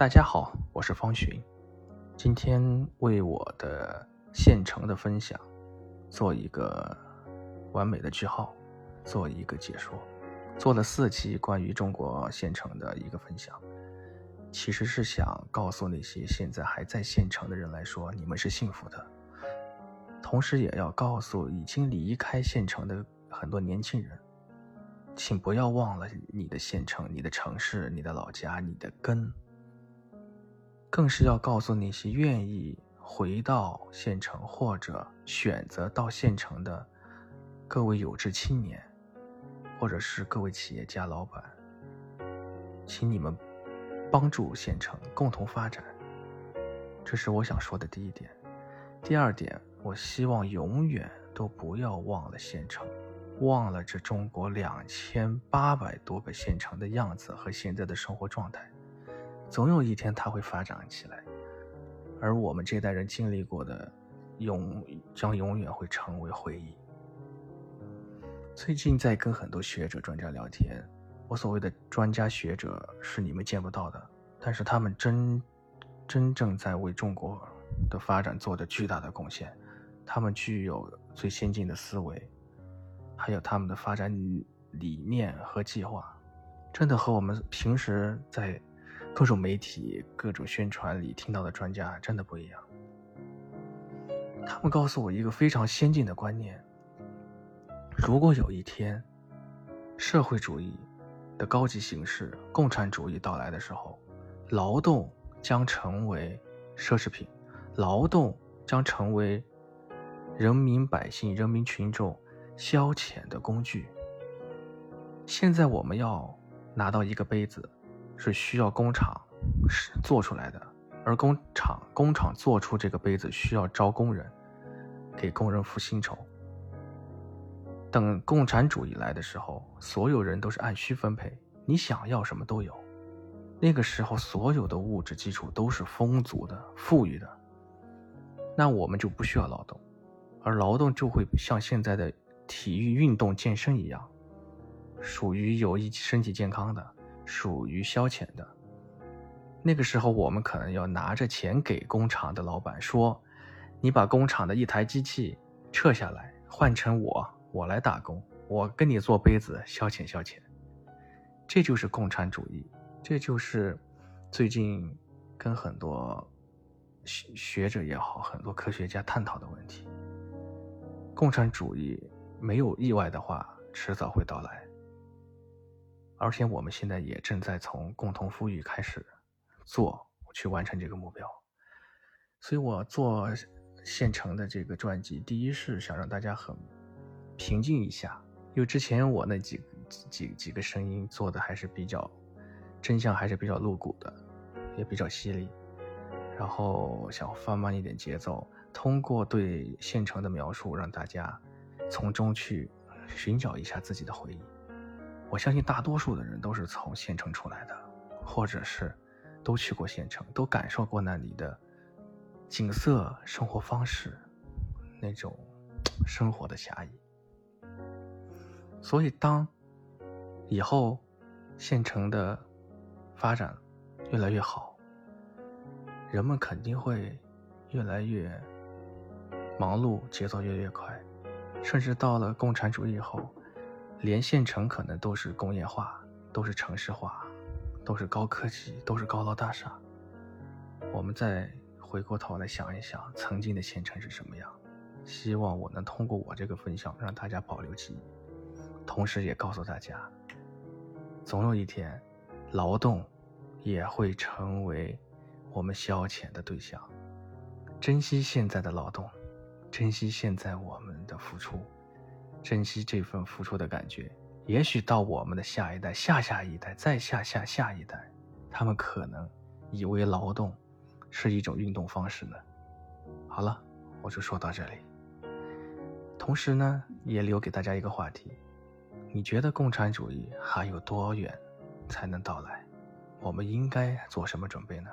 大家好，我是方寻，今天为我的县城的分享做一个完美的句号，做一个解说。做了四期关于中国县城的一个分享，其实是想告诉那些现在还在县城的人来说，你们是幸福的。同时，也要告诉已经离开县城的很多年轻人，请不要忘了你的县城、你的城市、你的老家、你的根。更是要告诉那些愿意回到县城或者选择到县城的各位有志青年。或者是各位企业家老板，请你们帮助县城共同发展，这是我想说的第一点。第二点，我希望永远都不要忘了县城，忘了这中国两千八百多个县城的样子和现在的生活状态。总有一天它会发展起来，而我们这代人经历过的，永将永远会成为回忆。最近在跟很多学者专家聊天，我所谓的专家学者是你们见不到的，但是他们真真正在为中国的发展做着巨大的贡献，他们具有最先进的思维，还有他们的发展理念和计划，真的和我们平时在各种媒体、各种宣传里听到的专家真的不一样。他们告诉我一个非常先进的观念。如果有一天，社会主义的高级形式——共产主义到来的时候，劳动将成为奢侈品，劳动将成为人民百姓、人民群众消遣的工具。现在我们要拿到一个杯子，是需要工厂是做出来的，而工厂工厂做出这个杯子需要招工人，给工人付薪酬。等共产主义来的时候，所有人都是按需分配，你想要什么都有。那个时候，所有的物质基础都是丰足的、富裕的，那我们就不需要劳动，而劳动就会像现在的体育运动、健身一样，属于有益身体健康的，属于消遣的。那个时候，我们可能要拿着钱给工厂的老板说：“你把工厂的一台机器撤下来，换成我。”我来打工，我跟你做杯子消遣消遣，这就是共产主义，这就是最近跟很多学学者也好，很多科学家探讨的问题。共产主义没有意外的话，迟早会到来，而且我们现在也正在从共同富裕开始做，去完成这个目标。所以我做现成的这个传记，第一是想让大家很。平静一下，因为之前我那几几几个声音做的还是比较真相，还是比较露骨的，也比较犀利。然后想放慢一点节奏，通过对现成的描述，让大家从中去寻找一下自己的回忆。我相信大多数的人都是从县城出来的，或者是都去过县城，都感受过那里的景色、生活方式，那种 生活的侠义。所以，当以后县城的发展越来越好，人们肯定会越来越忙碌，节奏越来越快，甚至到了共产主义后，连县城可能都是工业化，都是城市化，都是高科技，都是高楼大厦。我们再回过头来想一想，曾经的县城是什么样？希望我能通过我这个分享，让大家保留记忆。同时也告诉大家，总有一天，劳动也会成为我们消遣的对象。珍惜现在的劳动，珍惜现在我们的付出，珍惜这份付出的感觉。也许到我们的下一代、下下一代、再下下下一代，他们可能以为劳动是一种运动方式呢。好了，我就说到这里。同时呢，也留给大家一个话题。你觉得共产主义还有多远才能到来？我们应该做什么准备呢？